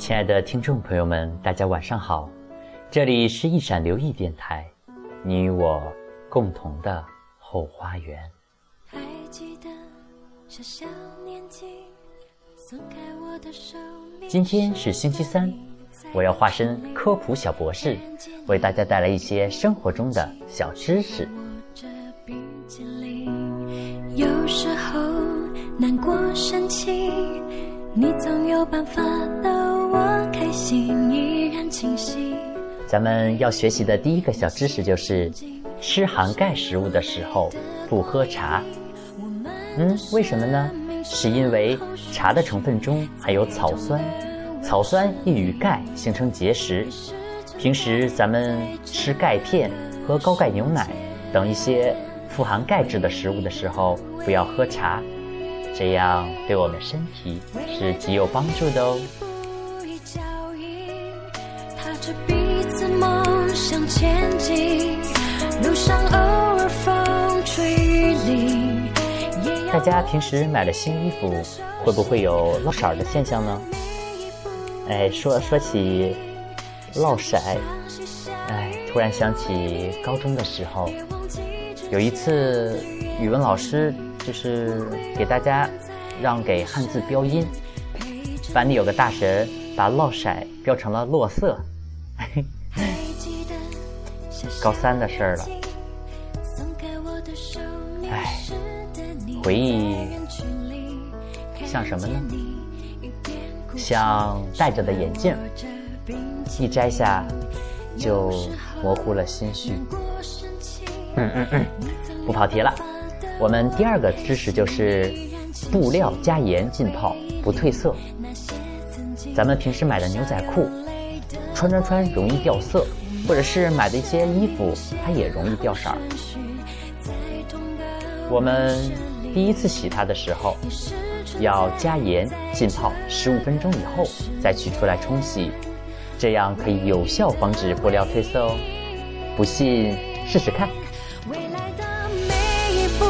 亲爱的听众朋友们，大家晚上好，这里是一闪留意电台，你与我共同的后花园。还记得小小年纪松开我的手今天是星期三，我要化身科普小博士，为大家带来一些生活中的小知识。有时候难过生气，你总有办法逗我开心，依然清晰。咱们要学习的第一个小知识就是，吃含钙食物的时候不喝茶。嗯，为什么呢？是因为茶的成分中含有草酸，草酸易与钙形成结石。平时咱们吃钙片、喝高钙牛奶等一些富含钙质的食物的时候，不要喝茶，这样对我们身体是极有帮助的哦。大家平时买了新衣服，会不会有落色的现象呢？哎，说说起落色，哎，突然想起高中的时候，有一次语文老师就是给大家让给汉字标音，班里有个大神把落色标成了落色，高三的事儿了。回忆像什么呢？像戴着的眼镜，一摘下就模糊了心绪。嗯嗯嗯，不跑题了。我们第二个知识就是布料加盐浸泡不褪色。咱们平时买的牛仔裤，穿穿穿容易掉色，或者是买的一些衣服，它也容易掉色儿。我们。第一次洗它的时候，要加盐浸泡十五分钟以后再取出来冲洗，这样可以有效防止布料褪色哦。不信试试看。未来的每一步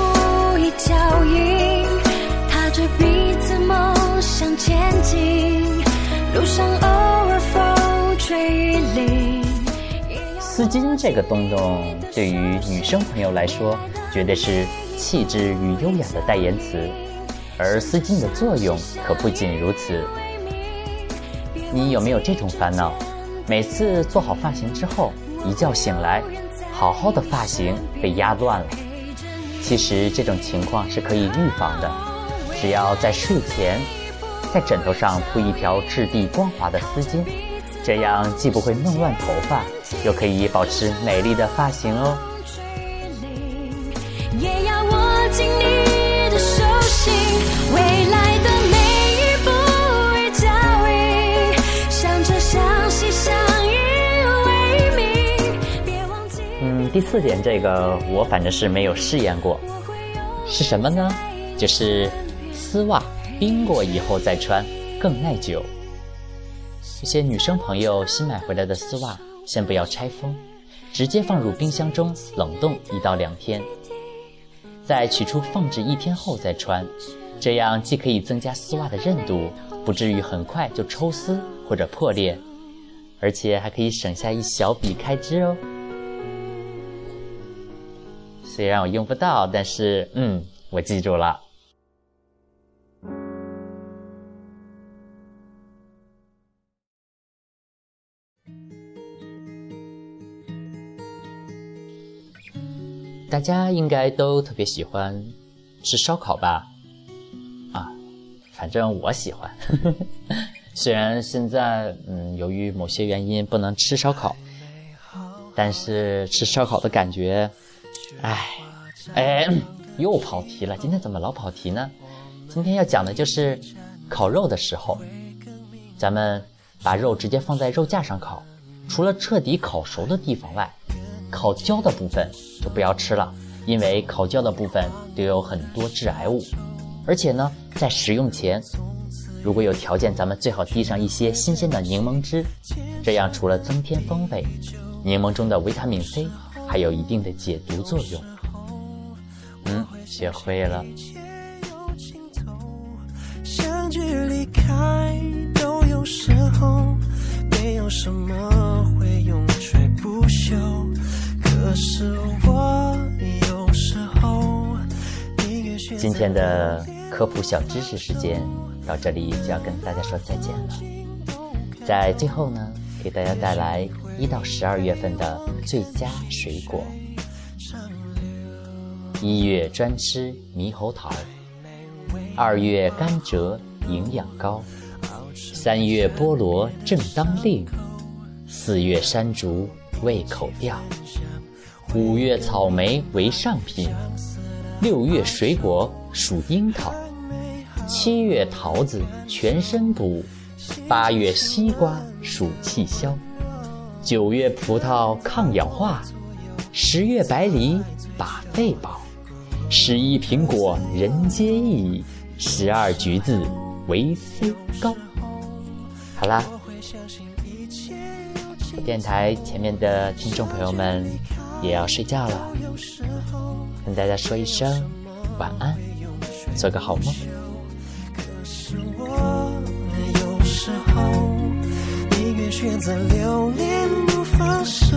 丝巾这个东东，对于女生朋友来说，绝对是。气质与优雅的代言词，而丝巾的作用可不仅如此。你有没有这种烦恼？每次做好发型之后，一觉醒来，好好的发型被压乱了。其实这种情况是可以预防的，只要在睡前，在枕头上铺一条质地光滑的丝巾，这样既不会弄乱头发，又可以保持美丽的发型哦。第四点，这个我反正是没有试验过，是什么呢？就是丝袜冰过以后再穿更耐久。一些女生朋友新买回来的丝袜，先不要拆封，直接放入冰箱中冷冻一到两天，再取出放置一天后再穿，这样既可以增加丝袜的韧度，不至于很快就抽丝或者破裂，而且还可以省下一小笔开支哦。虽然我用不到，但是嗯，我记住了。大家应该都特别喜欢吃烧烤吧？啊，反正我喜欢。虽然现在嗯，由于某些原因不能吃烧烤，但是吃烧烤的感觉。哎，哎，又跑题了。今天怎么老跑题呢？今天要讲的就是烤肉的时候，咱们把肉直接放在肉架上烤，除了彻底烤熟的地方外，烤焦的部分就不要吃了，因为烤焦的部分都有很多致癌物。而且呢，在食用前，如果有条件，咱们最好滴上一些新鲜的柠檬汁，这样除了增添风味，柠檬中的维他命 C。还有一定的解毒作用。嗯，学会了。没有什么会永垂不朽。可是我有时候今天的科普小知识时间到这里就要跟大家说再见了。在最后呢，给大家带来一到十二月份的最佳水果。一月专吃猕猴桃，二月甘蔗营养高，三月菠萝正当令，四月山竹胃口吊，五月草莓为上品，六月水果属樱桃，七月桃子全身补，八月西瓜暑气消，九月葡萄抗氧化，十月百里把肺保。十一苹果人皆宜，十二橘子维 C 高。好啦，电台前面的听众朋友们也要睡觉了，跟大家说一声晚安，做个好梦。时候宁愿选择留恋不放手。